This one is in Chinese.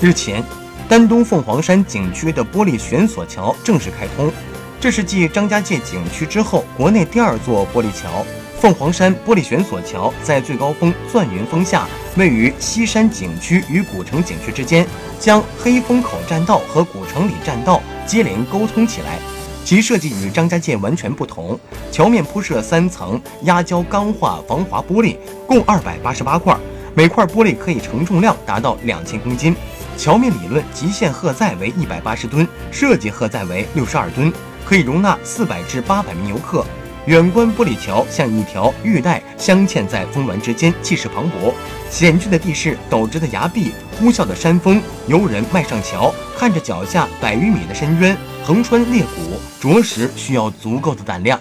日前，丹东凤凰山景区的玻璃悬索桥正式开通，这是继张家界景区之后国内第二座玻璃桥。凤凰山玻璃悬索桥在最高峰钻云峰下，位于西山景区与古城景区之间，将黑风口栈道和古城里栈道接连沟通起来。其设计与张家界完全不同，桥面铺设三层压胶钢化防滑玻璃，共二百八十八块，每块玻璃可以承重量达到两千公斤。桥面理论极限荷载为一百八十吨，设计荷载为六十二吨，可以容纳四百至八百名游客。远观玻璃桥像一条玉带镶嵌在峰峦之间，气势磅礴。险峻的地势、陡直的崖壁、呼啸的山峰，游人迈上桥，看着脚下百余米的深渊，横穿裂谷，着实需要足够的胆量。